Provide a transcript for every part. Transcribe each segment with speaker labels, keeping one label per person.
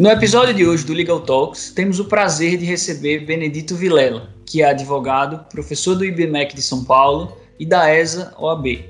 Speaker 1: No episódio de hoje do Legal Talks, temos o prazer de receber Benedito Vilela, que é advogado, professor do IBMEC de São Paulo e da ESA OAB,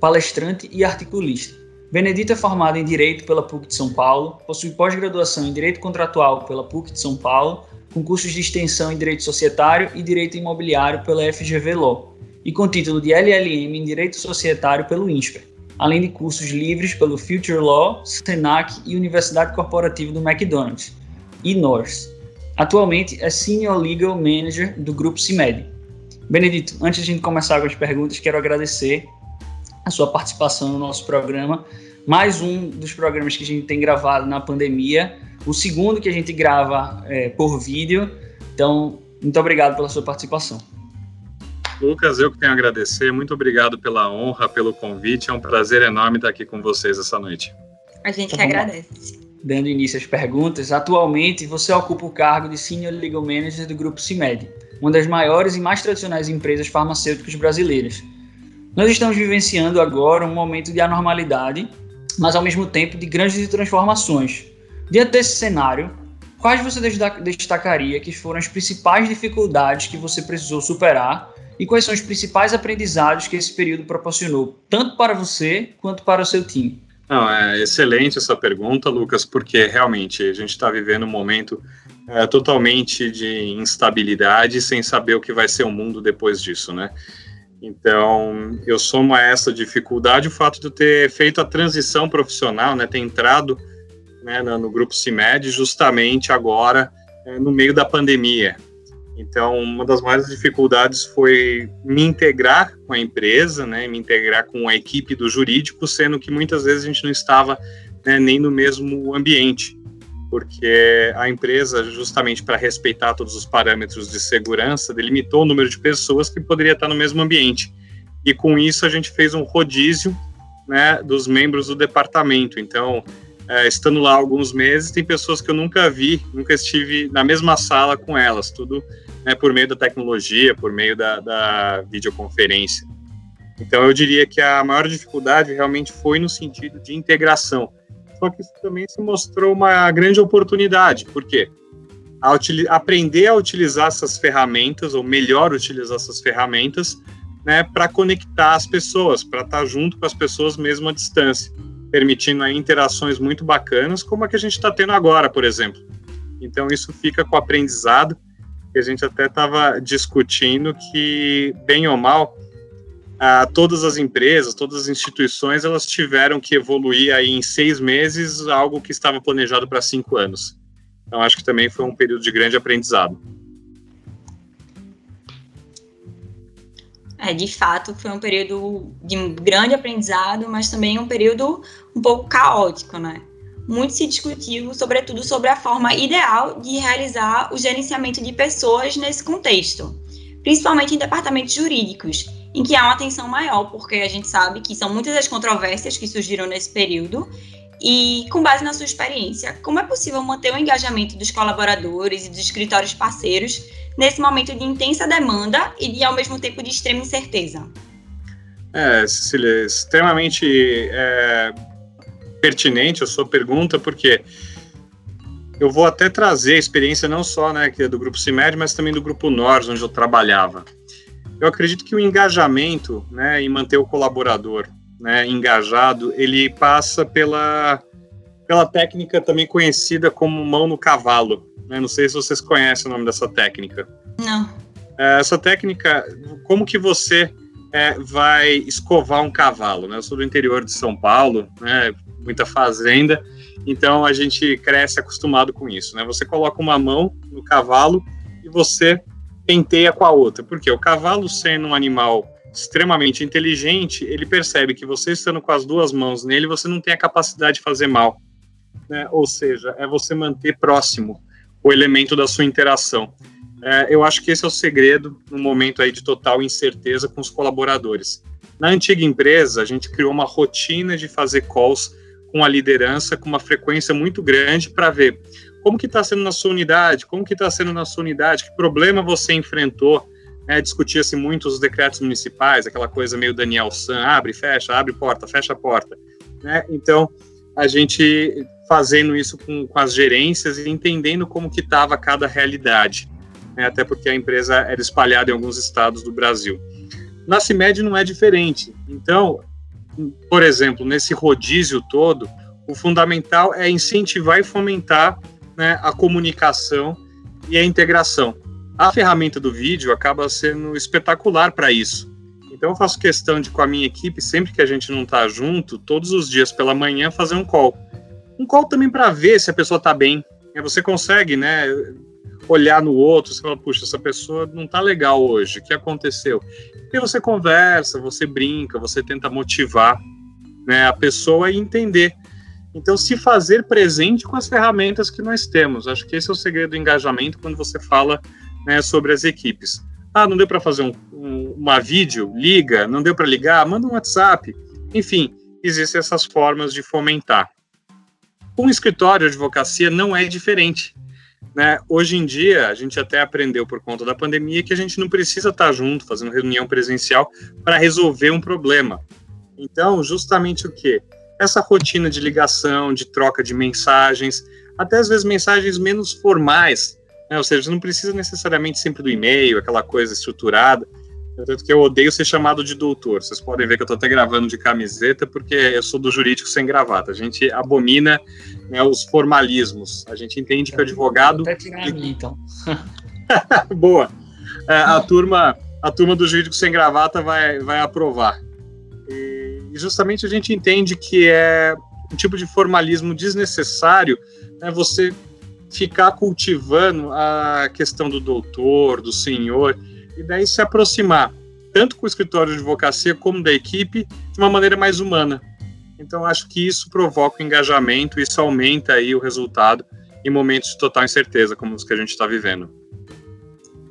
Speaker 1: palestrante e articulista. Benedito é formado em Direito pela PUC de São Paulo, possui pós-graduação em Direito Contratual pela PUC de São Paulo, com cursos de extensão em Direito Societário e Direito Imobiliário pela FGV Law, e com título de LLM em Direito Societário pelo INSPER além de cursos livres pelo Future Law, Senac e Universidade Corporativa do McDonald's, e Norse. Atualmente é Senior Legal Manager do Grupo CIMED. Benedito, antes de a gente começar com as perguntas, quero agradecer a sua participação no nosso programa. Mais um dos programas que a gente tem gravado na pandemia, o segundo que a gente grava é, por vídeo. Então, muito obrigado pela sua participação.
Speaker 2: Lucas, eu que tenho a agradecer. Muito obrigado pela honra, pelo convite. É um prazer enorme estar aqui com vocês essa noite.
Speaker 3: A gente então, que agradece.
Speaker 1: Dando início às perguntas, atualmente você ocupa o cargo de Senior Legal Manager do Grupo CIMED, uma das maiores e mais tradicionais empresas farmacêuticas brasileiras. Nós estamos vivenciando agora um momento de anormalidade, mas ao mesmo tempo de grandes transformações. Diante desse cenário, quais você destacaria que foram as principais dificuldades que você precisou superar e quais são os principais aprendizados que esse período proporcionou, tanto para você quanto para o seu time?
Speaker 2: Não, é excelente essa pergunta, Lucas, porque realmente a gente está vivendo um momento é, totalmente de instabilidade, sem saber o que vai ser o mundo depois disso, né? Então, eu somo a essa dificuldade o fato de eu ter feito a transição profissional, né, ter entrado né, no, grupo CIMED justamente agora, é, no meio da pandemia. Então, uma das maiores dificuldades foi me integrar com a empresa, né, me integrar com a equipe do jurídico, sendo que muitas vezes a gente não estava né, nem no mesmo ambiente, porque a empresa, justamente para respeitar todos os parâmetros de segurança, delimitou o número de pessoas que poderia estar no mesmo ambiente. E com isso a gente fez um rodízio né, dos membros do departamento. Então, é, estando lá alguns meses, tem pessoas que eu nunca vi, nunca estive na mesma sala com elas, tudo né, por meio da tecnologia, por meio da, da videoconferência. Então, eu diria que a maior dificuldade realmente foi no sentido de integração. Só que isso também se mostrou uma grande oportunidade, porque a aprender a utilizar essas ferramentas, ou melhor utilizar essas ferramentas, né, para conectar as pessoas, para estar tá junto com as pessoas mesmo à distância, permitindo aí interações muito bacanas, como a que a gente está tendo agora, por exemplo. Então, isso fica com o aprendizado que a gente até estava discutindo que, bem ou mal, ah, todas as empresas, todas as instituições, elas tiveram que evoluir aí em seis meses algo que estava planejado para cinco anos. Então, acho que também foi um período de grande aprendizado.
Speaker 3: É, de fato, foi um período de grande aprendizado, mas também um período um pouco caótico, né? Muito se discutiu, sobretudo sobre a forma ideal de realizar o gerenciamento de pessoas nesse contexto, principalmente em departamentos jurídicos, em que há uma atenção maior, porque a gente sabe que são muitas as controvérsias que surgiram nesse período. E, com base na sua experiência, como é possível manter o engajamento dos colaboradores e dos escritórios parceiros nesse momento de intensa demanda e de, ao mesmo tempo, de extrema incerteza?
Speaker 2: É, Cecília, extremamente é pertinente a sua pergunta, porque eu vou até trazer a experiência não só né, que é do Grupo CIMED, mas também do Grupo NORS, onde eu trabalhava. Eu acredito que o engajamento né, em manter o colaborador né, engajado, ele passa pela, pela técnica também conhecida como mão no cavalo. Né? Não sei se vocês conhecem o nome dessa técnica.
Speaker 3: Não.
Speaker 2: É, essa técnica, como que você é, vai escovar um cavalo? Né? Eu sou do interior de São Paulo, né? muita fazenda, então a gente cresce acostumado com isso, né? Você coloca uma mão no cavalo e você penteia com a outra, porque o cavalo sendo um animal extremamente inteligente, ele percebe que você estando com as duas mãos nele, você não tem a capacidade de fazer mal, né? Ou seja, é você manter próximo o elemento da sua interação. É, eu acho que esse é o segredo no momento aí de total incerteza com os colaboradores. Na antiga empresa, a gente criou uma rotina de fazer calls com a liderança com uma frequência muito grande para ver como que está sendo na sua unidade, como que está sendo na sua unidade, que problema você enfrentou. Né, Discutia-se muito os decretos municipais, aquela coisa meio Daniel San, abre, fecha, abre porta, fecha porta. Né? Então, a gente fazendo isso com, com as gerências e entendendo como que estava cada realidade, né? até porque a empresa era espalhada em alguns estados do Brasil. Na CIMED não é diferente. Então, por exemplo, nesse rodízio todo, o fundamental é incentivar e fomentar né, a comunicação e a integração. A ferramenta do vídeo acaba sendo espetacular para isso. Então eu faço questão de, com a minha equipe, sempre que a gente não está junto, todos os dias pela manhã, fazer um call. Um call também para ver se a pessoa está bem. Você consegue, né, olhar no outro, você fala, puxa, essa pessoa não está legal hoje, o que aconteceu? E você conversa, você brinca, você tenta motivar né, a pessoa a entender. Então, se fazer presente com as ferramentas que nós temos. Acho que esse é o segredo do engajamento quando você fala né, sobre as equipes. Ah, não deu para fazer um, um, uma vídeo? Liga. Não deu para ligar? Manda um WhatsApp. Enfim, existem essas formas de fomentar. Um escritório de advocacia não é diferente. Né? Hoje em dia, a gente até aprendeu por conta da pandemia que a gente não precisa estar junto, fazendo reunião presencial para resolver um problema. Então, justamente o que? Essa rotina de ligação, de troca de mensagens, até às vezes mensagens menos formais, né? ou seja, não precisa necessariamente sempre do e-mail, aquela coisa estruturada. Tanto que eu odeio ser chamado de doutor. Vocês podem ver que eu estou até gravando de camiseta, porque eu sou do jurídico sem gravata. A gente abomina né, os formalismos. A gente entende que o advogado. Vou até tirar a mim, então. Boa. É, a, turma, a turma do jurídico sem gravata vai, vai aprovar. E, e justamente a gente entende que é um tipo de formalismo desnecessário né, você ficar cultivando a questão do doutor, do senhor e daí se aproximar tanto com o escritório de advocacia como da equipe de uma maneira mais humana. Então acho que isso provoca o engajamento, isso aumenta aí o resultado em momentos de total incerteza como os que a gente está vivendo.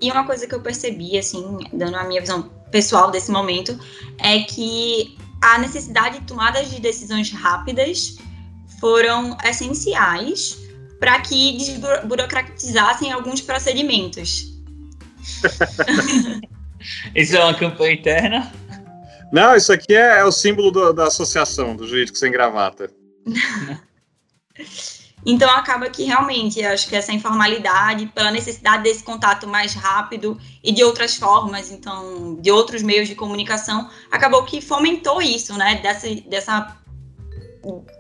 Speaker 3: E uma coisa que eu percebi, assim, dando a minha visão pessoal desse momento, é que a necessidade de tomadas de decisões rápidas foram essenciais para que desburocratizassem alguns procedimentos.
Speaker 1: isso é uma campanha interna?
Speaker 2: Não, isso aqui é, é o símbolo do, da associação do jurídico sem gravata.
Speaker 3: então acaba que realmente acho que essa informalidade, pela necessidade desse contato mais rápido e de outras formas, então de outros meios de comunicação, acabou que fomentou isso, né? Dessa, dessa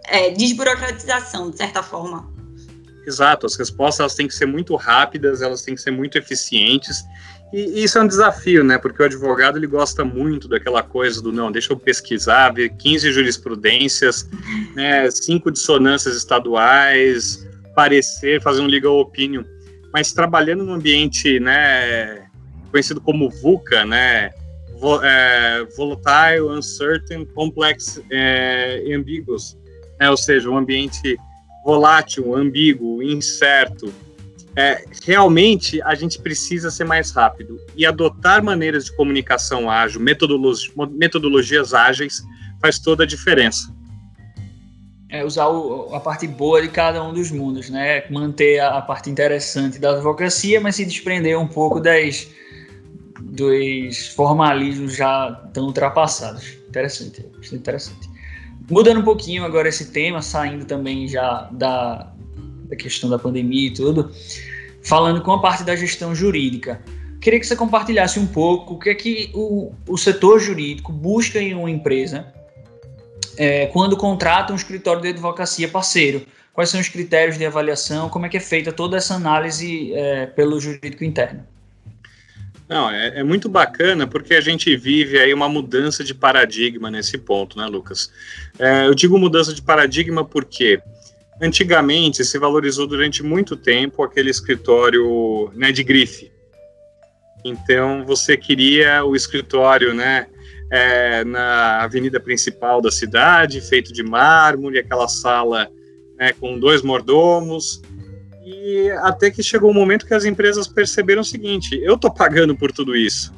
Speaker 3: é, desburocratização, de certa forma.
Speaker 2: Exato, as respostas elas têm que ser muito rápidas, elas têm que ser muito eficientes. E isso é um desafio, né? Porque o advogado ele gosta muito daquela coisa do não, deixa eu pesquisar, ver 15 jurisprudências, né, cinco dissonâncias estaduais, parecer, fazer um legal opinion. Mas trabalhando no ambiente, né, conhecido como VUCA, né, é, volatile, uncertain, complex é, ambiguous, né, ou seja, um ambiente volátil, ambíguo, incerto. É, realmente a gente precisa ser mais rápido e adotar maneiras de comunicação ágil, metodologi metodologias ágeis, faz toda a diferença.
Speaker 1: É usar o, a parte boa de cada um dos mundos, né? Manter a, a, parte interessante da advocacia, mas se desprender um pouco das dos formalismos já tão ultrapassados. Interessante, interessante. Mudando um pouquinho agora esse tema, saindo também já da, da questão da pandemia e tudo, falando com a parte da gestão jurídica. Queria que você compartilhasse um pouco o que é que o, o setor jurídico busca em uma empresa é, quando contrata um escritório de advocacia parceiro. Quais são os critérios de avaliação? Como é que é feita toda essa análise é, pelo jurídico interno?
Speaker 2: Não, é, é, muito bacana porque a gente vive aí uma mudança de paradigma nesse ponto, né, Lucas? É, eu digo mudança de paradigma porque antigamente se valorizou durante muito tempo aquele escritório né, de grife. Então você queria o escritório, né, é, na avenida principal da cidade, feito de mármore, aquela sala né, com dois mordomos, e até que chegou um momento que as empresas perceberam o seguinte: eu estou pagando por tudo isso,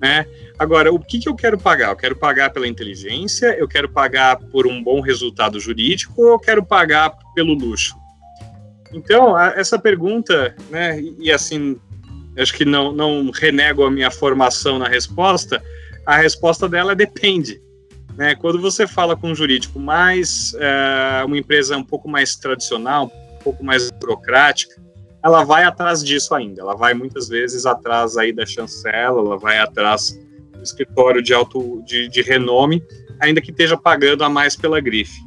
Speaker 2: né? Agora, o que, que eu quero pagar? Eu quero pagar pela inteligência, eu quero pagar por um bom resultado jurídico ou eu quero pagar pelo luxo? Então, a, essa pergunta, né, e assim, acho que não, não renego a minha formação na resposta, a resposta dela é depende. Né? Quando você fala com um jurídico mais, é, uma empresa um pouco mais tradicional, um pouco mais burocrática, ela vai atrás disso ainda. Ela vai muitas vezes atrás aí da chancela, ela vai atrás do escritório de alto de, de renome, ainda que esteja pagando a mais pela grife.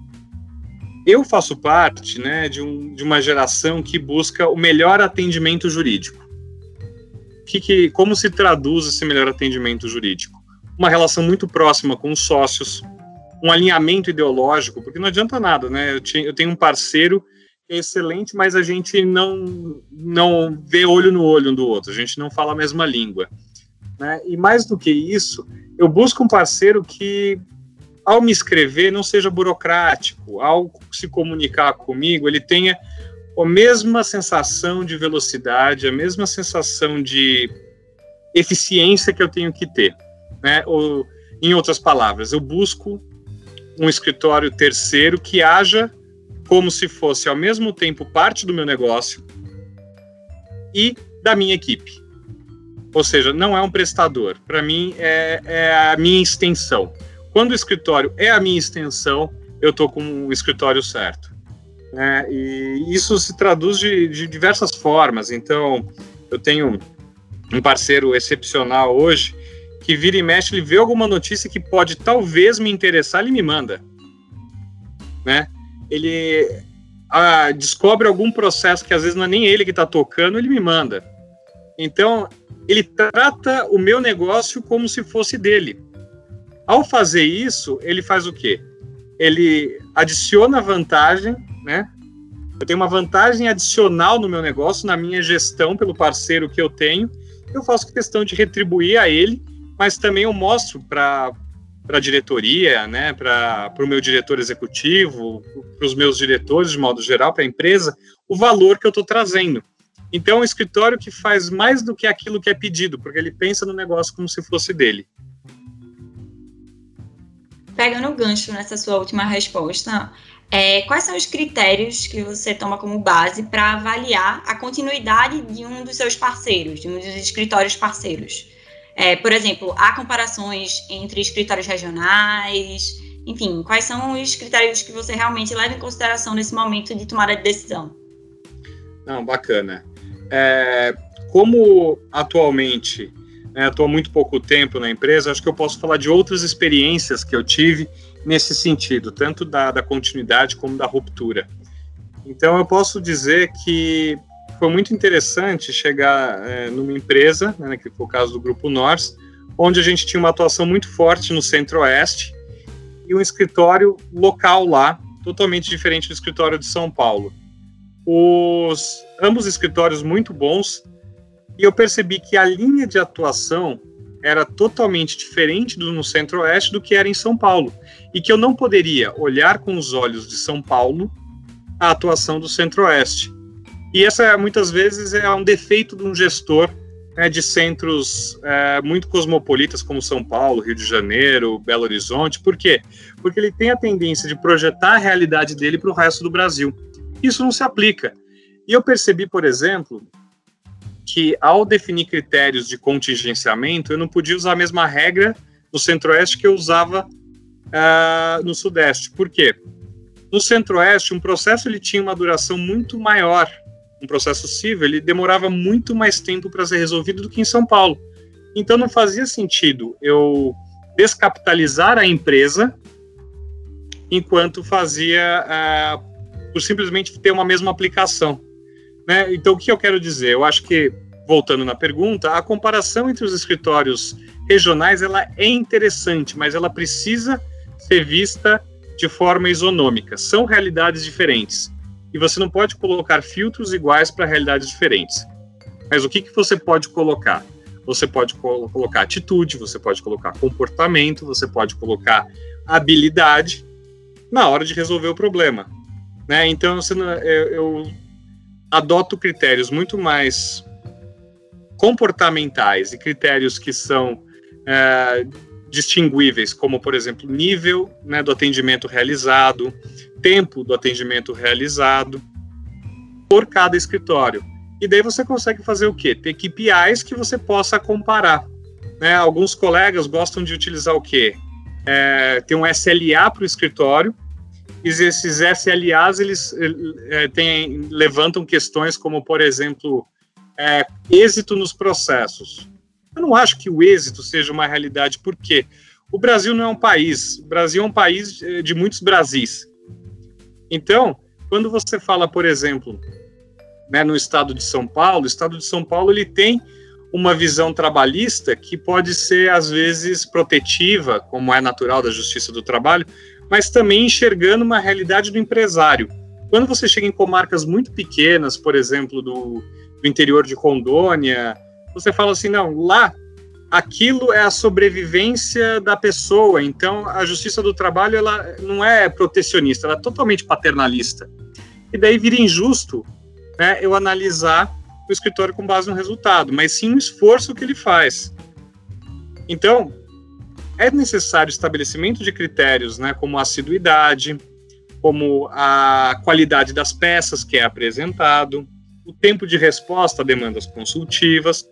Speaker 2: Eu faço parte né, de, um, de uma geração que busca o melhor atendimento jurídico. Que, que, como se traduz esse melhor atendimento jurídico? Uma relação muito próxima com os sócios, um alinhamento ideológico, porque não adianta nada, né? Eu, eu tenho um parceiro é excelente, mas a gente não, não vê olho no olho um do outro, a gente não fala a mesma língua. Né? E mais do que isso, eu busco um parceiro que ao me escrever, não seja burocrático, ao se comunicar comigo, ele tenha a mesma sensação de velocidade, a mesma sensação de eficiência que eu tenho que ter. Né? Ou, em outras palavras, eu busco um escritório terceiro que haja como se fosse ao mesmo tempo parte do meu negócio e da minha equipe. Ou seja, não é um prestador. Para mim, é, é a minha extensão. Quando o escritório é a minha extensão, eu estou com o escritório certo. Né? E isso se traduz de, de diversas formas. Então, eu tenho um parceiro excepcional hoje que vira e mexe, ele vê alguma notícia que pode talvez me interessar, ele me manda. Né? Ele ah, descobre algum processo que às vezes não é nem ele que está tocando, ele me manda. Então, ele trata o meu negócio como se fosse dele. Ao fazer isso, ele faz o quê? Ele adiciona vantagem, né? Eu tenho uma vantagem adicional no meu negócio, na minha gestão pelo parceiro que eu tenho. Eu faço questão de retribuir a ele, mas também eu mostro para para a diretoria, né, para o meu diretor executivo, para os meus diretores de modo geral, para a empresa, o valor que eu estou trazendo. Então, é um escritório que faz mais do que aquilo que é pedido, porque ele pensa no negócio como se fosse dele
Speaker 3: pegando o gancho nessa sua última resposta, é, quais são os critérios que você toma como base para avaliar a continuidade de um dos seus parceiros, de um dos escritórios parceiros? É, por exemplo, há comparações entre escritórios regionais, enfim, quais são os critérios que você realmente leva em consideração nesse momento de tomada de decisão?
Speaker 2: Não, bacana. É, como atualmente né, estou há muito pouco tempo na empresa, acho que eu posso falar de outras experiências que eu tive nesse sentido, tanto da, da continuidade como da ruptura. Então, eu posso dizer que foi muito interessante chegar é, numa empresa, né, que foi o caso do Grupo Nors, onde a gente tinha uma atuação muito forte no Centro-Oeste e um escritório local lá, totalmente diferente do escritório de São Paulo. Os ambos escritórios muito bons, e eu percebi que a linha de atuação era totalmente diferente do no Centro-Oeste do que era em São Paulo, e que eu não poderia olhar com os olhos de São Paulo a atuação do Centro-Oeste. E essa muitas vezes é um defeito de um gestor né, de centros é, muito cosmopolitas como São Paulo, Rio de Janeiro, Belo Horizonte. Por quê? Porque ele tem a tendência de projetar a realidade dele para o resto do Brasil. Isso não se aplica. E eu percebi, por exemplo, que ao definir critérios de contingenciamento, eu não podia usar a mesma regra no Centro-Oeste que eu usava uh, no Sudeste. Por quê? No Centro-Oeste, um processo ele tinha uma duração muito maior. Um processo civil ele demorava muito mais tempo para ser resolvido do que em São Paulo. Então não fazia sentido eu descapitalizar a empresa enquanto fazia uh, por simplesmente ter uma mesma aplicação. Né? Então, o que eu quero dizer? Eu acho que, voltando na pergunta, a comparação entre os escritórios regionais ela é interessante, mas ela precisa ser vista de forma isonômica. São realidades diferentes. E você não pode colocar filtros iguais para realidades diferentes. Mas o que, que você pode colocar? Você pode colo colocar atitude, você pode colocar comportamento, você pode colocar habilidade na hora de resolver o problema. Né? Então, você eu, eu adoto critérios muito mais comportamentais e critérios que são é, distinguíveis, como, por exemplo, nível né, do atendimento realizado, tempo do atendimento realizado, por cada escritório. E daí você consegue fazer o quê? Ter KPIs que você possa comparar. Né? Alguns colegas gostam de utilizar o quê? é, tem um SLA para o escritório, e esses SLAs eles é, têm, levantam questões como, por exemplo, é, êxito nos processos. Eu não acho que o êxito seja uma realidade, por quê? O Brasil não é um país, o Brasil é um país de muitos Brasis. Então, quando você fala, por exemplo, né, no estado de São Paulo, o estado de São Paulo ele tem uma visão trabalhista que pode ser, às vezes, protetiva, como é natural da justiça do trabalho, mas também enxergando uma realidade do empresário. Quando você chega em comarcas muito pequenas, por exemplo, do, do interior de Rondônia, você fala assim, não, lá aquilo é a sobrevivência da pessoa. Então, a justiça do trabalho ela não é protecionista, ela é totalmente paternalista. E daí vira injusto né, eu analisar o escritório com base no resultado, mas sim no esforço que ele faz. Então, é necessário estabelecimento de critérios, né, como a assiduidade, como a qualidade das peças que é apresentado, o tempo de resposta a demandas consultivas,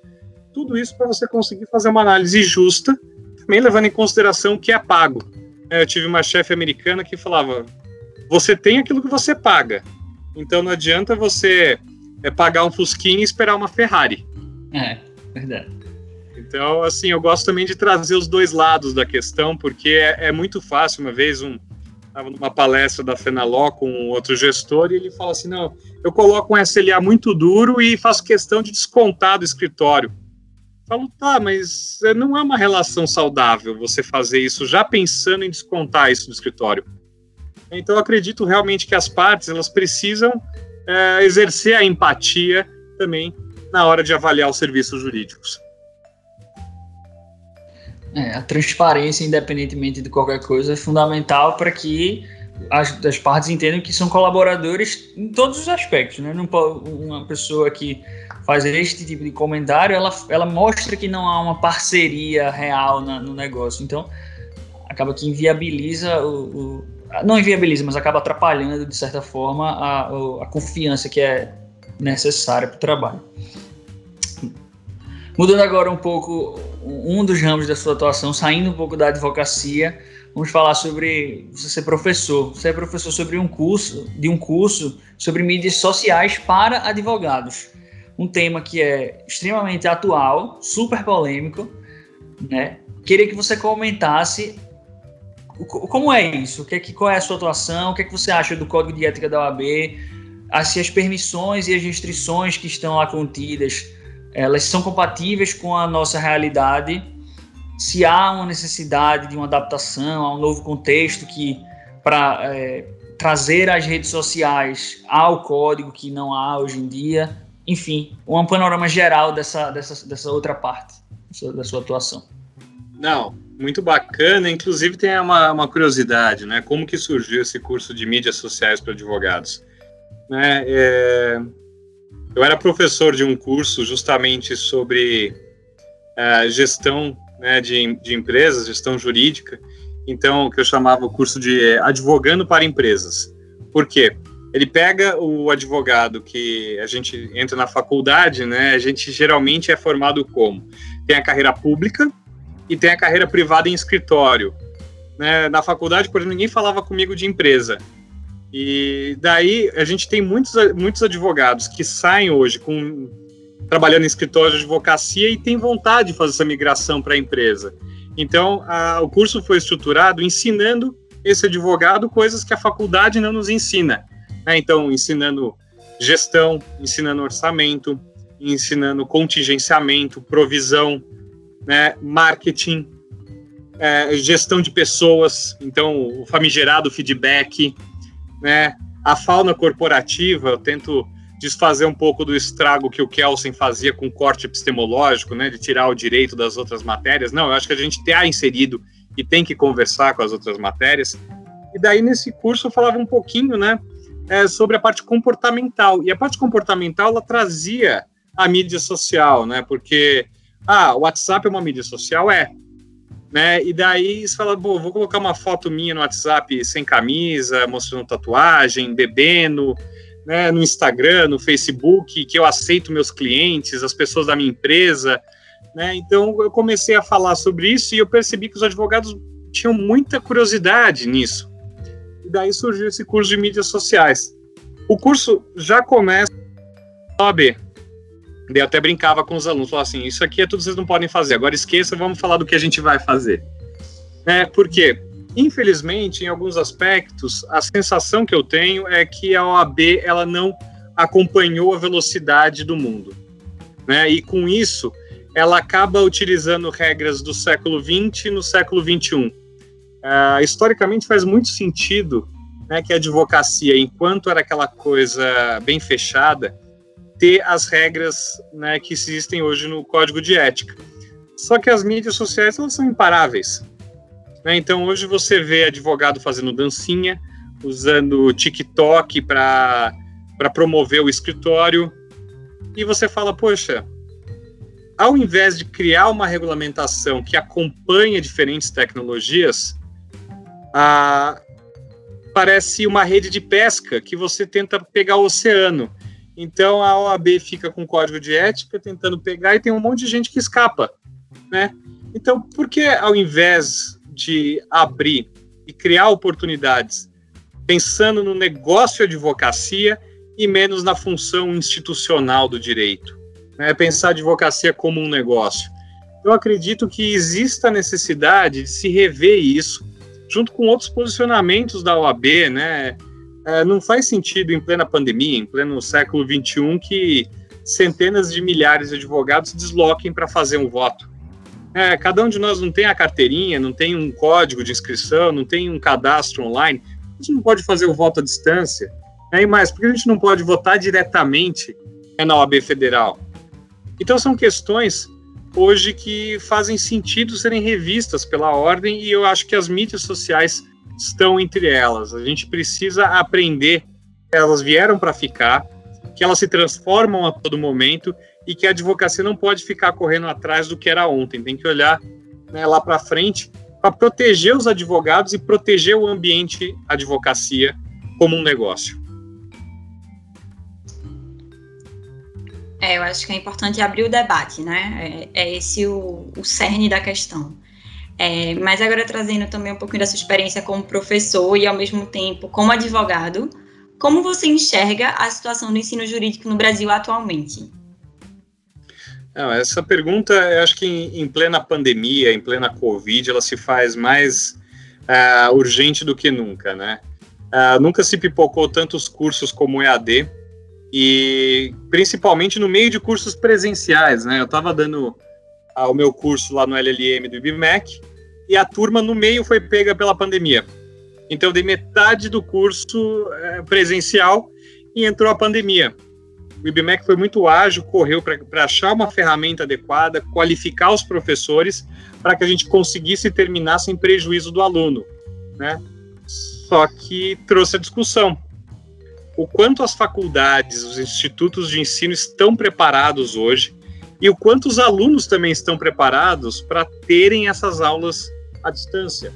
Speaker 2: tudo isso para você conseguir fazer uma análise justa, também levando em consideração o que é pago. É, eu tive uma chefe americana que falava: você tem aquilo que você paga, então não adianta você é pagar um Fusquinha e esperar uma Ferrari.
Speaker 1: É, verdade.
Speaker 2: Então, assim, eu gosto também de trazer os dois lados da questão, porque é, é muito fácil. Uma vez, um estava numa palestra da Fenaló com outro gestor e ele fala assim: não, eu coloco um SLA muito duro e faço questão de descontar do escritório. Falo, tá, mas não é uma relação saudável você fazer isso já pensando em descontar isso do escritório. Então, acredito realmente que as partes elas precisam é, exercer a empatia também na hora de avaliar os serviços jurídicos.
Speaker 1: É, a transparência, independentemente de qualquer coisa, é fundamental para que as, as, partes entendam que são colaboradores em todos os aspectos. Né? Não, uma pessoa que faz este tipo de comentário, ela, ela mostra que não há uma parceria real na, no negócio. Então, acaba que inviabiliza o, o não inviabiliza, mas acaba atrapalhando, de certa forma, a, a confiança que é necessária para o trabalho. Mudando agora um pouco um dos ramos da sua atuação, saindo um pouco da advocacia, vamos falar sobre você ser professor. Você é professor sobre um curso, de um curso sobre mídias sociais para advogados. Um tema que é extremamente atual, super polêmico, né? Queria que você comentasse como é isso? O que é que, qual é a sua atuação? O que é que você acha do Código de Ética da OAB? Se as permissões e as restrições que estão lá contidas, elas são compatíveis com a nossa realidade? Se há uma necessidade de uma adaptação a um novo contexto que para é, trazer as redes sociais ao código que não há hoje em dia? Enfim, um panorama geral dessa, dessa, dessa outra parte da sua atuação.
Speaker 2: Não, muito bacana. Inclusive tem uma, uma curiosidade, né? Como que surgiu esse curso de mídias sociais para advogados? Né? É, eu era professor de um curso justamente sobre uh, gestão né, de, de empresas, gestão jurídica. Então, que eu chamava o curso de advogando para empresas. Por quê? Ele pega o advogado que a gente entra na faculdade, né? A gente geralmente é formado como? Tem a carreira pública, e tem a carreira privada em escritório. Né? Na faculdade, por exemplo, ninguém falava comigo de empresa. E daí a gente tem muitos, muitos advogados que saem hoje com trabalhando em escritório de advocacia e tem vontade de fazer essa migração para a empresa. Então, a, o curso foi estruturado ensinando esse advogado coisas que a faculdade não nos ensina. Né? Então, ensinando gestão, ensinando orçamento, ensinando contingenciamento, provisão, né, marketing, é, gestão de pessoas, então o famigerado feedback, né, a fauna corporativa, eu tento desfazer um pouco do estrago que o Kelsen fazia com o corte epistemológico, né, de tirar o direito das outras matérias. Não, eu acho que a gente está inserido e tem que conversar com as outras matérias. E daí nesse curso eu falava um pouquinho, né, é, sobre a parte comportamental. E a parte comportamental ela trazia a mídia social, né, porque ah, o WhatsApp é uma mídia social? É. Né? E daí você fala, bom, vou colocar uma foto minha no WhatsApp sem camisa, mostrando tatuagem, bebendo, né? no Instagram, no Facebook, que eu aceito meus clientes, as pessoas da minha empresa. Né? Então eu comecei a falar sobre isso e eu percebi que os advogados tinham muita curiosidade nisso. E daí surgiu esse curso de mídias sociais. O curso já começa OAB. Eu até brincava com os alunos, falava assim, isso aqui é tudo vocês não podem fazer, agora esqueça, vamos falar do que a gente vai fazer. É, porque, infelizmente, em alguns aspectos, a sensação que eu tenho é que a OAB ela não acompanhou a velocidade do mundo. Né? E com isso, ela acaba utilizando regras do século XX no século XXI. Uh, é, historicamente, faz muito sentido né, que a advocacia, enquanto era aquela coisa bem fechada, ter as regras né, que existem hoje no Código de Ética. Só que as mídias sociais elas são imparáveis. Né? Então, hoje você vê advogado fazendo dancinha, usando TikTok para promover o escritório, e você fala, poxa, ao invés de criar uma regulamentação que acompanha diferentes tecnologias, a, parece uma rede de pesca que você tenta pegar o oceano. Então a OAB fica com código de ética tentando pegar e tem um monte de gente que escapa, né? Então, por que ao invés de abrir e criar oportunidades pensando no negócio de advocacia e menos na função institucional do direito? né, pensar a advocacia como um negócio. Eu acredito que exista a necessidade de se rever isso, junto com outros posicionamentos da OAB, né? É, não faz sentido em plena pandemia, em pleno século XXI, que centenas de milhares de advogados se desloquem para fazer um voto. É, cada um de nós não tem a carteirinha, não tem um código de inscrição, não tem um cadastro online. A gente não pode fazer o voto à distância. É, e mais, porque a gente não pode votar diretamente é, na OAB federal? Então são questões hoje que fazem sentido serem revistas pela ordem e eu acho que as mídias sociais estão entre elas. A gente precisa aprender elas vieram para ficar, que elas se transformam a todo momento e que a advocacia não pode ficar correndo atrás do que era ontem. Tem que olhar né, lá para frente para proteger os advogados e proteger o ambiente advocacia como um negócio.
Speaker 3: É, eu acho que é importante abrir o debate, né? É, é esse o, o cerne da questão. É, mas agora trazendo também um pouquinho da sua experiência como professor e ao mesmo tempo como advogado, como você enxerga a situação do ensino jurídico no Brasil atualmente?
Speaker 2: Não, essa pergunta, eu acho que em, em, plena pandemia, em plena Covid, ela se faz mais uh, urgente do que nunca, né? Uh, nunca se pipocou tantos cursos como EAD, e principalmente no meio de cursos presenciais, né? Eu estava dando ah, o meu curso lá no LLM do IBMEC e a turma no meio foi pega pela pandemia. Então eu dei metade do curso é, presencial e entrou a pandemia. O IBMEC foi muito ágil, correu para achar uma ferramenta adequada, qualificar os professores para que a gente conseguisse terminar sem prejuízo do aluno, né? Só que trouxe a discussão o quanto as faculdades, os institutos de ensino estão preparados hoje e o quanto os alunos também estão preparados para terem essas aulas à distância.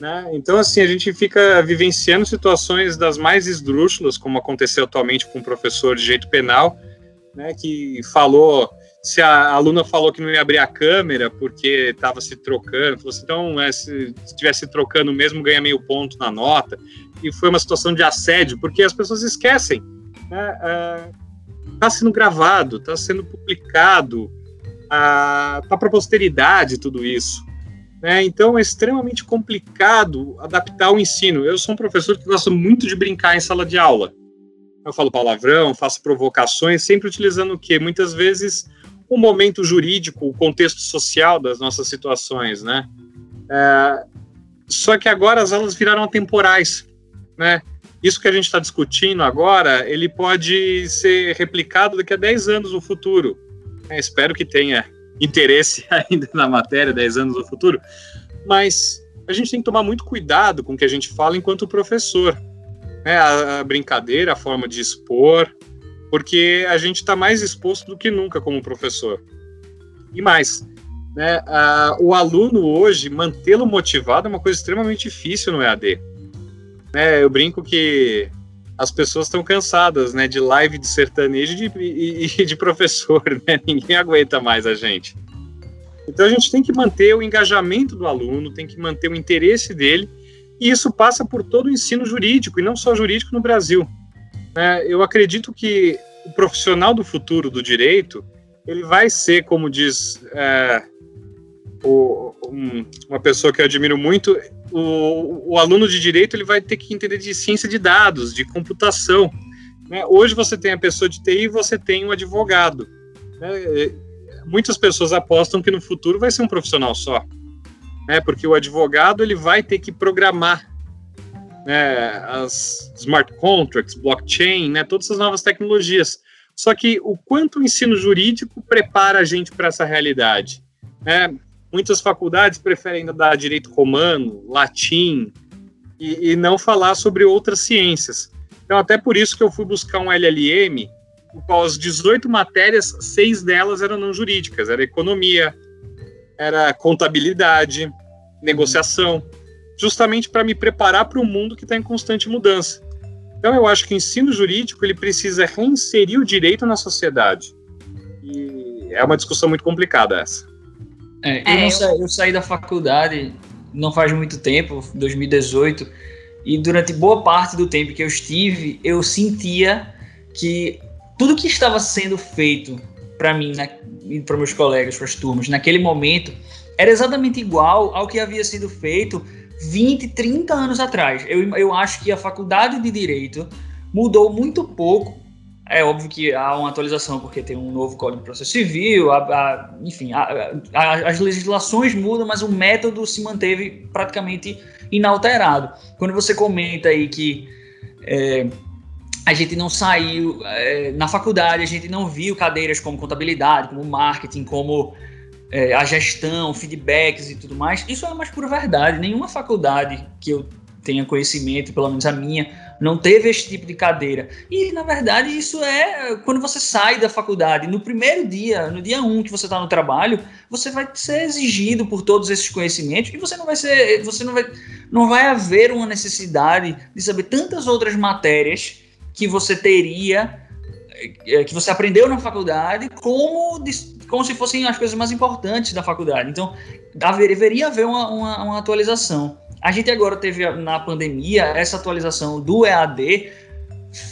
Speaker 2: Né? Então, assim, a gente fica vivenciando situações das mais esdrúxulas, como aconteceu atualmente com um professor de direito penal, né, que falou, se a aluna falou que não ia abrir a câmera porque estava se trocando, falou assim, então, é, se estivesse trocando mesmo, ganha meio ponto na nota e foi uma situação de assédio, porque as pessoas esquecem. Está né? é, tá sendo gravado, está sendo publicado, está para a posteridade tudo isso. Né? Então é extremamente complicado adaptar o ensino. Eu sou um professor que gosta muito de brincar em sala de aula. Eu falo palavrão, faço provocações, sempre utilizando o quê? Muitas vezes o momento jurídico, o contexto social das nossas situações, né? É, só que agora as aulas viraram temporais né? Isso que a gente está discutindo agora, ele pode ser replicado daqui a 10 anos no futuro. É, espero que tenha interesse ainda na matéria 10 anos no futuro, mas a gente tem que tomar muito cuidado com o que a gente fala enquanto professor. Né? A, a brincadeira, a forma de expor, porque a gente está mais exposto do que nunca como professor. E mais, né, a, o aluno hoje, mantê-lo motivado é uma coisa extremamente difícil no EAD né, eu brinco que as pessoas estão cansadas, né, de live de sertanejo e de, e, e de professor, né? Ninguém aguenta mais a gente. Então a gente tem que manter o engajamento do aluno, tem que manter o interesse dele, e isso passa por todo o ensino jurídico, e não só jurídico no Brasil. É, eu acredito que o profissional do futuro do direito, ele vai ser, como diz é, o, um, uma pessoa que eu admiro muito, o, o, aluno de direito ele vai ter que entender de ciência de dados, de computação. Né? Hoje você tem a pessoa de TI e você tem um advogado. Né? Muitas pessoas apostam que no futuro vai ser um profissional só, né? porque o advogado ele vai ter que programar né, as smart contracts, blockchain, né, todas essas novas tecnologias. Só que o quanto o ensino jurídico prepara a gente para essa realidade? Né? Muitas faculdades preferem ainda dar direito romano, latim, e, e, não falar sobre outras ciências. Então, até por isso que eu fui buscar um LLM, o qual as 18 matérias, seis delas eram não jurídicas, era economia, era contabilidade, negociação, justamente para me preparar para um mundo que está em constante mudança. Então, eu acho que o ensino jurídico ele precisa reinserir o direito na sociedade. E é uma discussão muito complicada essa.
Speaker 1: É, eu, é, eu... Saí, eu saí da faculdade não faz muito tempo, 2018, e durante boa parte do tempo que eu estive, eu sentia que tudo que estava sendo feito para mim e para meus colegas, para as turmas, naquele momento, era exatamente igual ao que havia sido feito 20, 30 anos atrás. Eu, eu acho que a faculdade de Direito mudou muito pouco é óbvio que há uma atualização, porque tem um novo Código de Processo Civil, a, a, enfim, a, as legislações mudam, mas o método se manteve praticamente inalterado. Quando você comenta aí que é, a gente não saiu, é, na faculdade a gente não viu cadeiras como contabilidade, como marketing, como é, a gestão, feedbacks e tudo mais, isso é mais pura verdade. Nenhuma faculdade que eu tenha conhecimento, pelo menos a minha, não teve esse tipo de cadeira. E, na verdade, isso é quando você sai da faculdade, no primeiro dia, no dia um que você está no trabalho, você vai ser exigido por todos esses conhecimentos e você não vai ser, você não vai, não vai haver uma necessidade de saber tantas outras matérias que você teria, eh, que você aprendeu na faculdade, como, como se fossem as coisas mais importantes da faculdade. Então, deveria haver uma, uma, uma atualização. A gente agora teve na pandemia essa atualização do EAD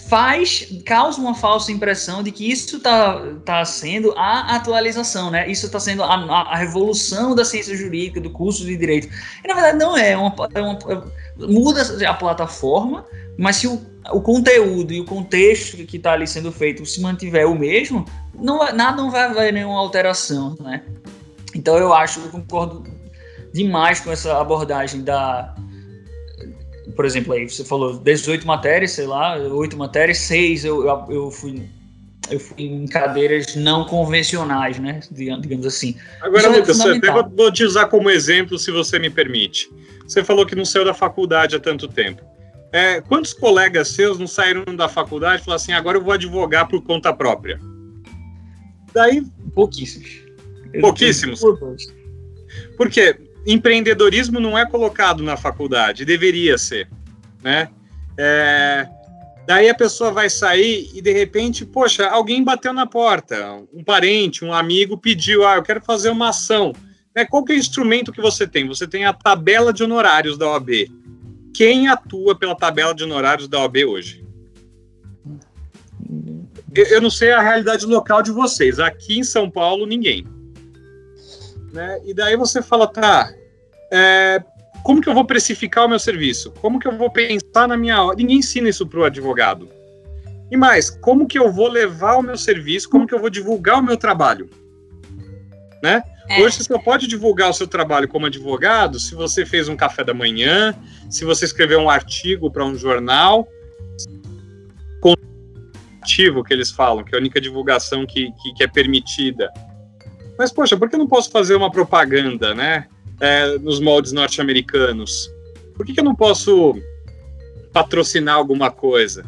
Speaker 1: faz causa uma falsa impressão de que isso está tá sendo a atualização, né? Isso está sendo a, a, revolução da ciência jurídica, do curso de direito. E na verdade não é, é uma, é uma é, muda a plataforma, mas se o, o conteúdo e o contexto que está ali sendo feito se mantiver o mesmo, não, nada não vai haver nenhuma alteração, né? Então eu acho, eu concordo demais com essa abordagem da. Por exemplo, aí você falou 18 matérias, sei lá, 8 matérias, 6 eu, eu, eu fui eu fui em cadeiras não convencionais, né? Digamos assim.
Speaker 2: Agora, Isso é Lucas, é vou, vou te usar como exemplo, se você me permite. Você falou que não saiu da faculdade há tanto tempo. É, quantos colegas seus não saíram da faculdade e falaram assim, agora eu vou advogar por conta própria?
Speaker 1: Daí. Pouquíssimos.
Speaker 2: Pouquíssimos. Por quê? empreendedorismo não é colocado na faculdade, deveria ser, né? É, daí a pessoa vai sair e de repente, poxa, alguém bateu na porta, um parente, um amigo pediu, ah, eu quero fazer uma ação. Né? Qual que é o instrumento que você tem? Você tem a tabela de honorários da OAB. Quem atua pela tabela de honorários da OAB hoje? Eu não sei a realidade local de vocês. Aqui em São Paulo, ninguém. Né? E daí você fala, tá, é, como que eu vou precificar o meu serviço? Como que eu vou pensar na minha hora? Ninguém ensina isso para o advogado. E mais, como que eu vou levar o meu serviço? Como que eu vou divulgar o meu trabalho? Né? É. Hoje você só pode divulgar o seu trabalho como advogado se você fez um café da manhã, se você escreveu um artigo para um jornal, ativo que eles falam, que é a única divulgação que, que, que é permitida. Mas, poxa, por que eu não posso fazer uma propaganda, né? É, nos moldes norte-americanos? Por que, que, eu não posso patrocinar alguma coisa?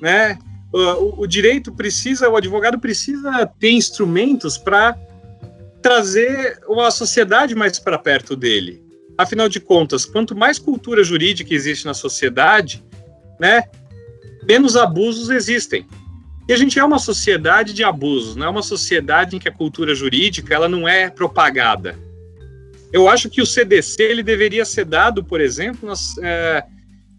Speaker 2: Né? O, o, direito precisa, o advogado precisa ter instrumentos para trazer uma sociedade mais para perto dele. Afinal de contas, quanto mais cultura jurídica existe na sociedade, né, menos abusos existem. E a gente é uma sociedade de abusos, não é uma sociedade em que a cultura jurídica ela não é propagada. Eu acho que o CDC ele deveria ser dado, por exemplo, nas, é,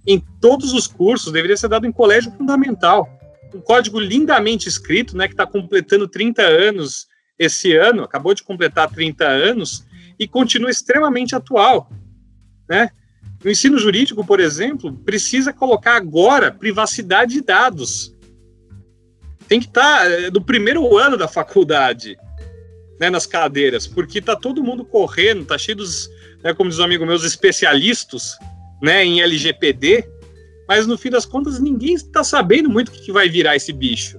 Speaker 2: em todos os cursos, deveria ser dado em colégio fundamental. Um código lindamente escrito, né, que está completando 30 anos esse ano, acabou de completar 30 anos e continua extremamente atual, né? O ensino jurídico, por exemplo, precisa colocar agora privacidade de dados. Tem que estar tá, é, do primeiro ano da faculdade, né, nas cadeiras, porque tá todo mundo correndo, tá cheio dos, né, como diz um amigo meu, os especialistas, né, em LGPD, mas no fim das contas ninguém está sabendo muito o que, vai virar esse bicho.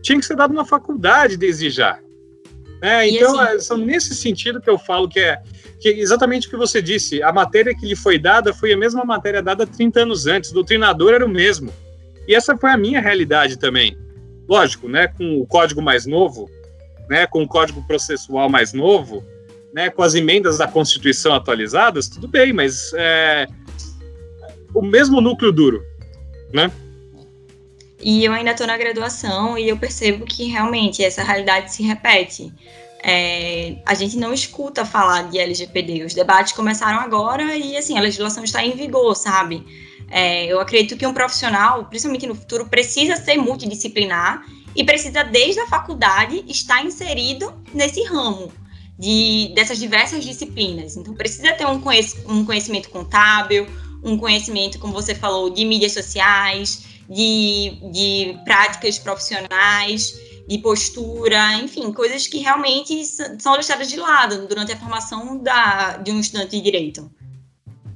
Speaker 2: Tinha que ser dado uma faculdade desde já. É, então, assim, é, são nesse sentido que eu falo que é, que é exatamente o que você disse. A matéria que lhe foi dada foi a mesma matéria dada 30 anos antes. O doutrinador era o mesmo. E essa foi a minha realidade também. Lógico, né, com o código mais novo, né, com o código processual mais novo, né, com as emendas da Constituição atualizadas, tudo bem, mas é, o mesmo núcleo duro, né?
Speaker 3: E eu ainda estou na graduação e eu percebo que realmente essa realidade se repete. É, a gente não escuta falar de LGPD. Os debates começaram agora e assim a legislação está em vigor, sabe? É, eu acredito que um profissional, principalmente no futuro, precisa ser multidisciplinar e precisa desde a faculdade estar inserido nesse ramo de dessas diversas disciplinas. Então precisa ter um, um conhecimento contábil, um conhecimento, como você falou, de mídias sociais, de, de práticas profissionais, de postura, enfim, coisas que realmente são deixadas de lado durante a formação da, de um estudante de direito.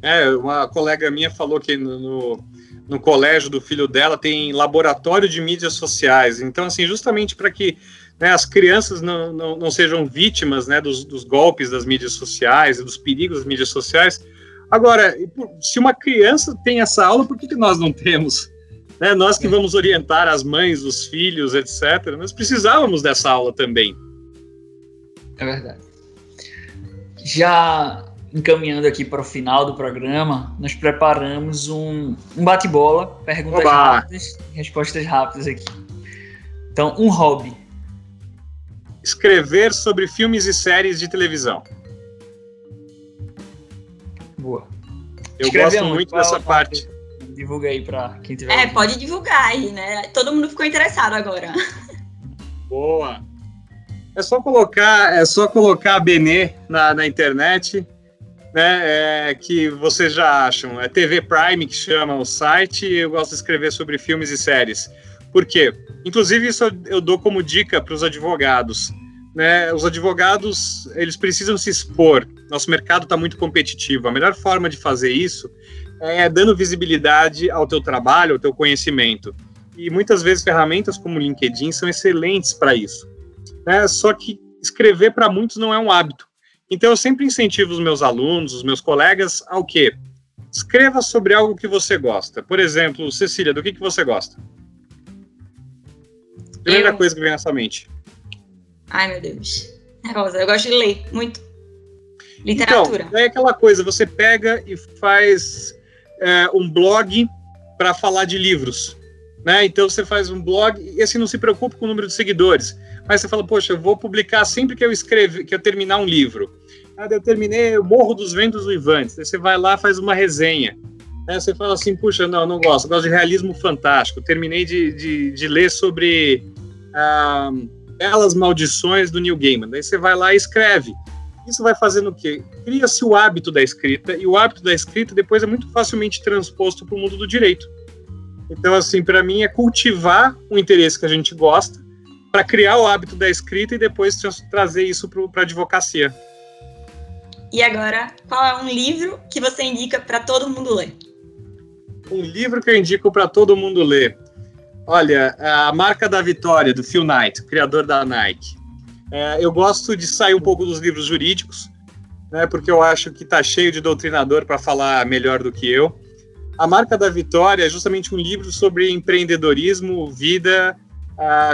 Speaker 2: É, uma colega minha falou que no, no, no colégio do filho dela tem laboratório de mídias sociais. Então, assim, justamente para que né, as crianças não, não, não sejam vítimas né, dos, dos, golpes das mídias sociais e dos perigos das mídias sociais, Agora, se uma criança tem essa aula, por que, que nós não temos? Né? Nós que vamos orientar as mães, os filhos, etc., nós precisávamos dessa aula também.
Speaker 1: É verdade. Já encaminhando aqui para o final do programa, nós preparamos um, um bate-bola, perguntas Oba! rápidas, respostas rápidas aqui. Então, um hobby.
Speaker 2: Escrever sobre filmes e séries de televisão.
Speaker 1: Boa.
Speaker 2: Eu Escreve gosto muito dessa parte.
Speaker 1: Divulga aí para quem tiver.
Speaker 3: É, ouvindo. pode divulgar aí, né? Todo mundo ficou interessado agora.
Speaker 2: Boa. É só colocar, é só colocar a Benê na, na internet, né? É, que vocês já acham. É TV Prime que chama o site. E eu gosto de escrever sobre filmes e séries. Por quê? Inclusive, isso eu dou como dica para os advogados né, os advogados eles precisam se expor. Nosso mercado está muito competitivo. A melhor forma de fazer isso é dando visibilidade ao teu trabalho, ao teu conhecimento. E muitas vezes ferramentas como o LinkedIn são excelentes para isso. Né? Só que escrever para muitos não é um hábito. Então eu sempre incentivo os meus alunos, os meus colegas ao quê? Escreva sobre algo que você gosta. Por exemplo, Cecília, do que, que você gosta? Primeira eu... coisa que vem na sua mente.
Speaker 3: Ai, meu Deus. Rosa, eu gosto de ler muito. Literatura.
Speaker 2: Então, é aquela coisa, você pega e faz é, um blog para falar de livros. Né? Então você faz um blog e assim não se preocupa com o número de seguidores. Mas você fala, poxa, eu vou publicar sempre que eu escrever, que eu terminar um livro. Ah, eu terminei o Morro dos Ventos Vivantes. Aí você vai lá, faz uma resenha. Aí você fala assim, puxa, não, não gosto, eu gosto de realismo fantástico. terminei de, de, de ler sobre ah, belas maldições do Neil Gaiman. Daí você vai lá e escreve. Isso vai fazendo o quê? Cria-se o hábito da escrita, e o hábito da escrita depois é muito facilmente transposto para o mundo do direito. Então, assim, para mim é cultivar o interesse que a gente gosta, para criar o hábito da escrita e depois trazer isso para a advocacia.
Speaker 3: E agora, qual é um livro que você indica para todo mundo ler?
Speaker 2: Um livro que eu indico para todo mundo ler. Olha, a marca da vitória do Phil Knight, criador da Nike. É, eu gosto de sair um pouco dos livros jurídicos, né, porque eu acho que está cheio de doutrinador para falar melhor do que eu. A marca da vitória é justamente um livro sobre empreendedorismo, vida,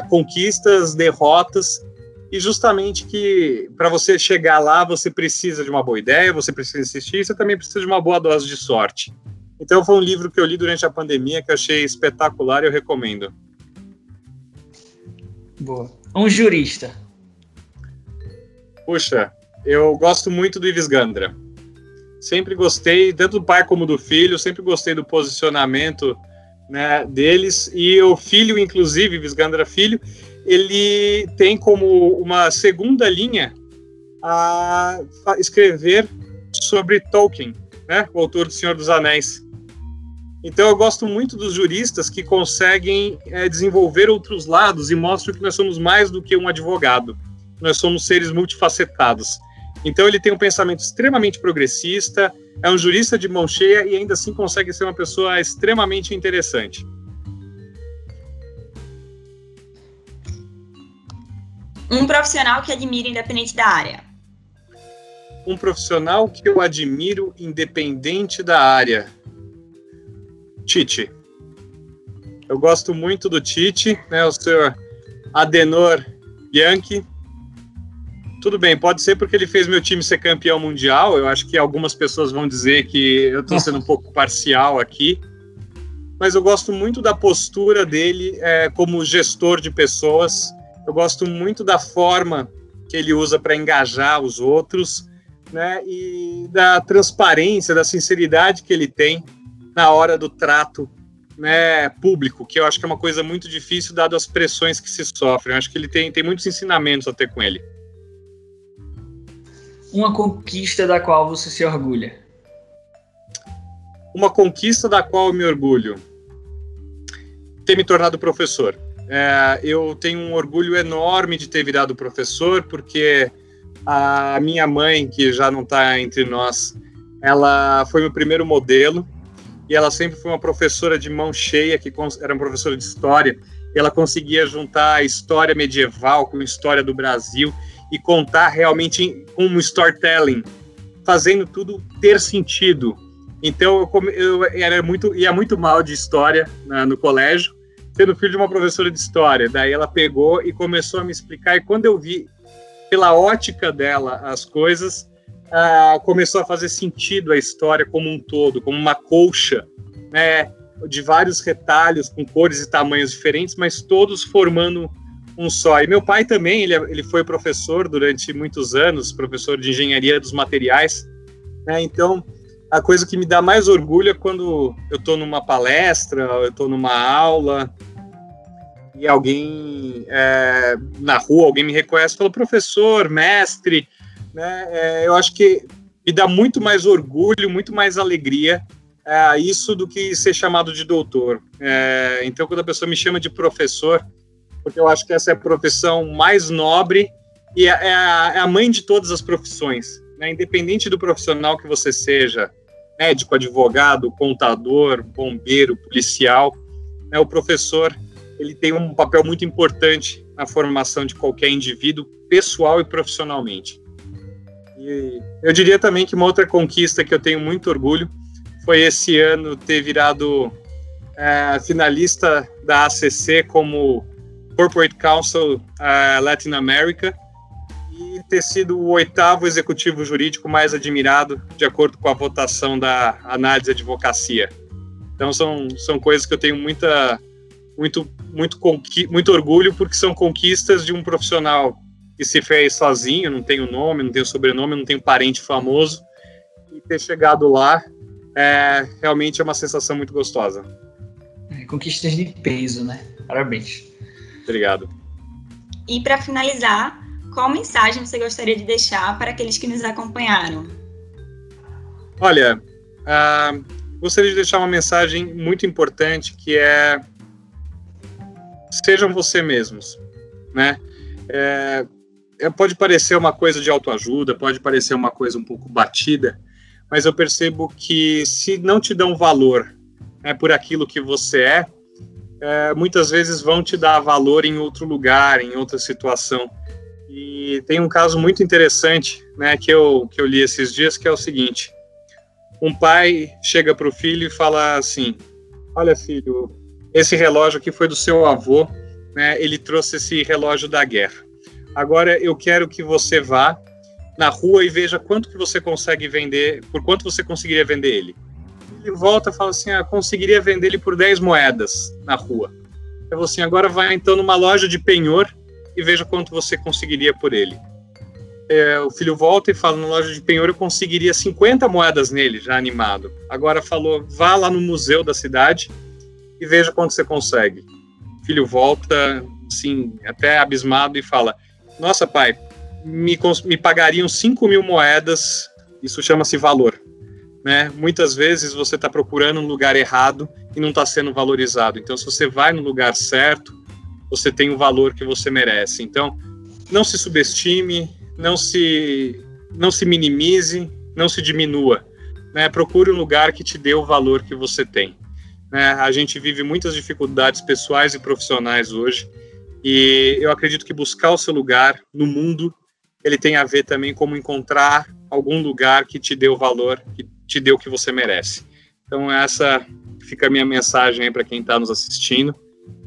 Speaker 2: conquistas, derrotas, e justamente que para você chegar lá você precisa de uma boa ideia, você precisa insistir, você também precisa de uma boa dose de sorte. Então foi um livro que eu li durante a pandemia que eu achei espetacular e eu recomendo.
Speaker 1: Boa. Um jurista.
Speaker 2: Puxa, eu gosto muito do Ives Gandra. Sempre gostei, tanto do pai como do filho, sempre gostei do posicionamento né, deles. E o filho, inclusive, Ives Gandra Filho, ele tem como uma segunda linha a escrever sobre Tolkien, né, o autor do Senhor dos Anéis. Então eu gosto muito dos juristas que conseguem é, desenvolver outros lados e mostram que nós somos mais do que um advogado. Nós somos seres multifacetados. Então ele tem um pensamento extremamente progressista, é um jurista de mão cheia e ainda assim consegue ser uma pessoa extremamente interessante.
Speaker 3: Um profissional que admira independente da área.
Speaker 2: Um profissional que eu admiro independente da área. Tite. Eu gosto muito do Tite, né, o senhor Adenor Bianchi. Tudo bem, pode ser porque ele fez meu time ser campeão mundial. Eu acho que algumas pessoas vão dizer que eu estou sendo um pouco parcial aqui. Mas eu gosto muito da postura dele é, como gestor de pessoas. Eu gosto muito da forma que ele usa para engajar os outros, né? E da transparência, da sinceridade que ele tem na hora do trato né, público, que eu acho que é uma coisa muito difícil, dado as pressões que se sofrem. Eu acho que ele tem, tem muitos ensinamentos a ter com ele.
Speaker 1: Uma conquista da qual você se orgulha?
Speaker 2: Uma conquista da qual eu me orgulho? Ter me tornado professor. É, eu tenho um orgulho enorme de ter virado professor, porque a minha mãe, que já não está entre nós, ela foi meu primeiro modelo e ela sempre foi uma professora de mão cheia, que era uma professora de história, ela conseguia juntar a história medieval com a história do Brasil e contar realmente como storytelling, fazendo tudo ter sentido. Então eu, eu era muito ia muito mal de história né, no colégio, sendo filho de uma professora de história. Daí ela pegou e começou a me explicar e quando eu vi pela ótica dela as coisas, ah, começou a fazer sentido a história como um todo, como uma colcha, né, de vários retalhos com cores e tamanhos diferentes, mas todos formando um só. E meu pai também, ele, ele foi professor durante muitos anos, professor de engenharia dos materiais, né, então a coisa que me dá mais orgulho é quando eu estou numa palestra, eu estou numa aula e alguém é, na rua, alguém me reconhece fala, professor, mestre, né, é, eu acho que me dá muito mais orgulho, muito mais alegria é, isso do que ser chamado de doutor. É, então, quando a pessoa me chama de professor, porque eu acho que essa é a profissão mais nobre e é, é a, é a mãe de todas as profissões. Né? Independente do profissional que você seja, médico, advogado, contador, bombeiro, policial, né, o professor ele tem um papel muito importante na formação de qualquer indivíduo, pessoal e profissionalmente. E eu diria também que uma outra conquista que eu tenho muito orgulho foi esse ano ter virado é, finalista da ACC como Corporate Council uh, Latin America e ter sido o oitavo executivo jurídico mais admirado de acordo com a votação da análise advocacia. Então são, são coisas que eu tenho muita muito muito muito orgulho porque são conquistas de um profissional que se fez sozinho, não tem o nome, não tem o sobrenome, não tem um parente famoso, e ter chegado lá é, realmente é uma sensação muito gostosa.
Speaker 1: É, conquistas de peso, né? Parabéns.
Speaker 2: Obrigado.
Speaker 3: E para finalizar, qual mensagem você gostaria de deixar para aqueles que nos acompanharam?
Speaker 2: Olha, uh, gostaria de deixar uma mensagem muito importante que é sejam você mesmos, né? É, é, pode parecer uma coisa de autoajuda, pode parecer uma coisa um pouco batida, mas eu percebo que se não te dão valor né, por aquilo que você é, é, muitas vezes vão te dar valor em outro lugar, em outra situação. E tem um caso muito interessante né, que, eu, que eu li esses dias, que é o seguinte: um pai chega para o filho e fala assim: Olha, filho, esse relógio aqui foi do seu avô, né, ele trouxe esse relógio da guerra. Agora eu quero que você vá na rua e veja quanto que você consegue vender, por quanto você conseguiria vender ele. Ele volta e fala assim: ah, conseguiria vender ele por 10 moedas na rua. Eu vou assim: agora vai então numa loja de penhor e veja quanto você conseguiria por ele. É, o filho volta e fala: na loja de penhor eu conseguiria 50 moedas nele, já animado. Agora falou: vá lá no museu da cidade e veja quanto você consegue. O filho volta, assim, até abismado e fala: Nossa, pai, me, me pagariam 5 mil moedas, isso chama-se valor. Né? Muitas vezes você está procurando um lugar errado e não está sendo valorizado. Então, se você vai no lugar certo, você tem o valor que você merece. Então, não se subestime, não se, não se minimize, não se diminua. Né? Procure um lugar que te dê o valor que você tem. Né? A gente vive muitas dificuldades pessoais e profissionais hoje, e eu acredito que buscar o seu lugar no mundo ele tem a ver também como encontrar algum lugar que te dê o valor, que te dê o que você merece. Então essa fica a minha mensagem para quem está nos assistindo.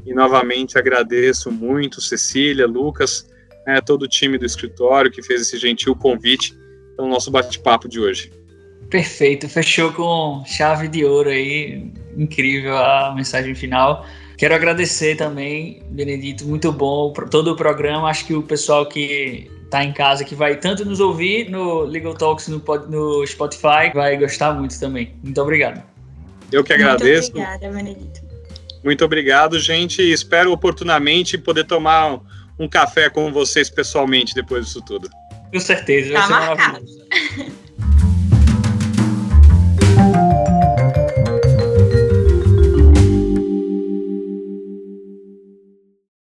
Speaker 2: E novamente agradeço muito Cecília, Lucas, né, todo o time do escritório que fez esse gentil convite para o nosso bate-papo de hoje.
Speaker 1: Perfeito, fechou com chave de ouro aí, incrível a mensagem final. Quero agradecer também, Benedito, muito bom todo o programa. Acho que o pessoal que está em casa, que vai tanto nos ouvir no Legal Talks no, no Spotify, vai gostar muito também. Muito obrigado.
Speaker 2: Eu que agradeço.
Speaker 3: Muito obrigada, Benedito.
Speaker 2: Muito obrigado, gente. Espero oportunamente poder tomar um café com vocês pessoalmente depois disso tudo.
Speaker 1: Com certeza, vai tá ser marcado. maravilhoso.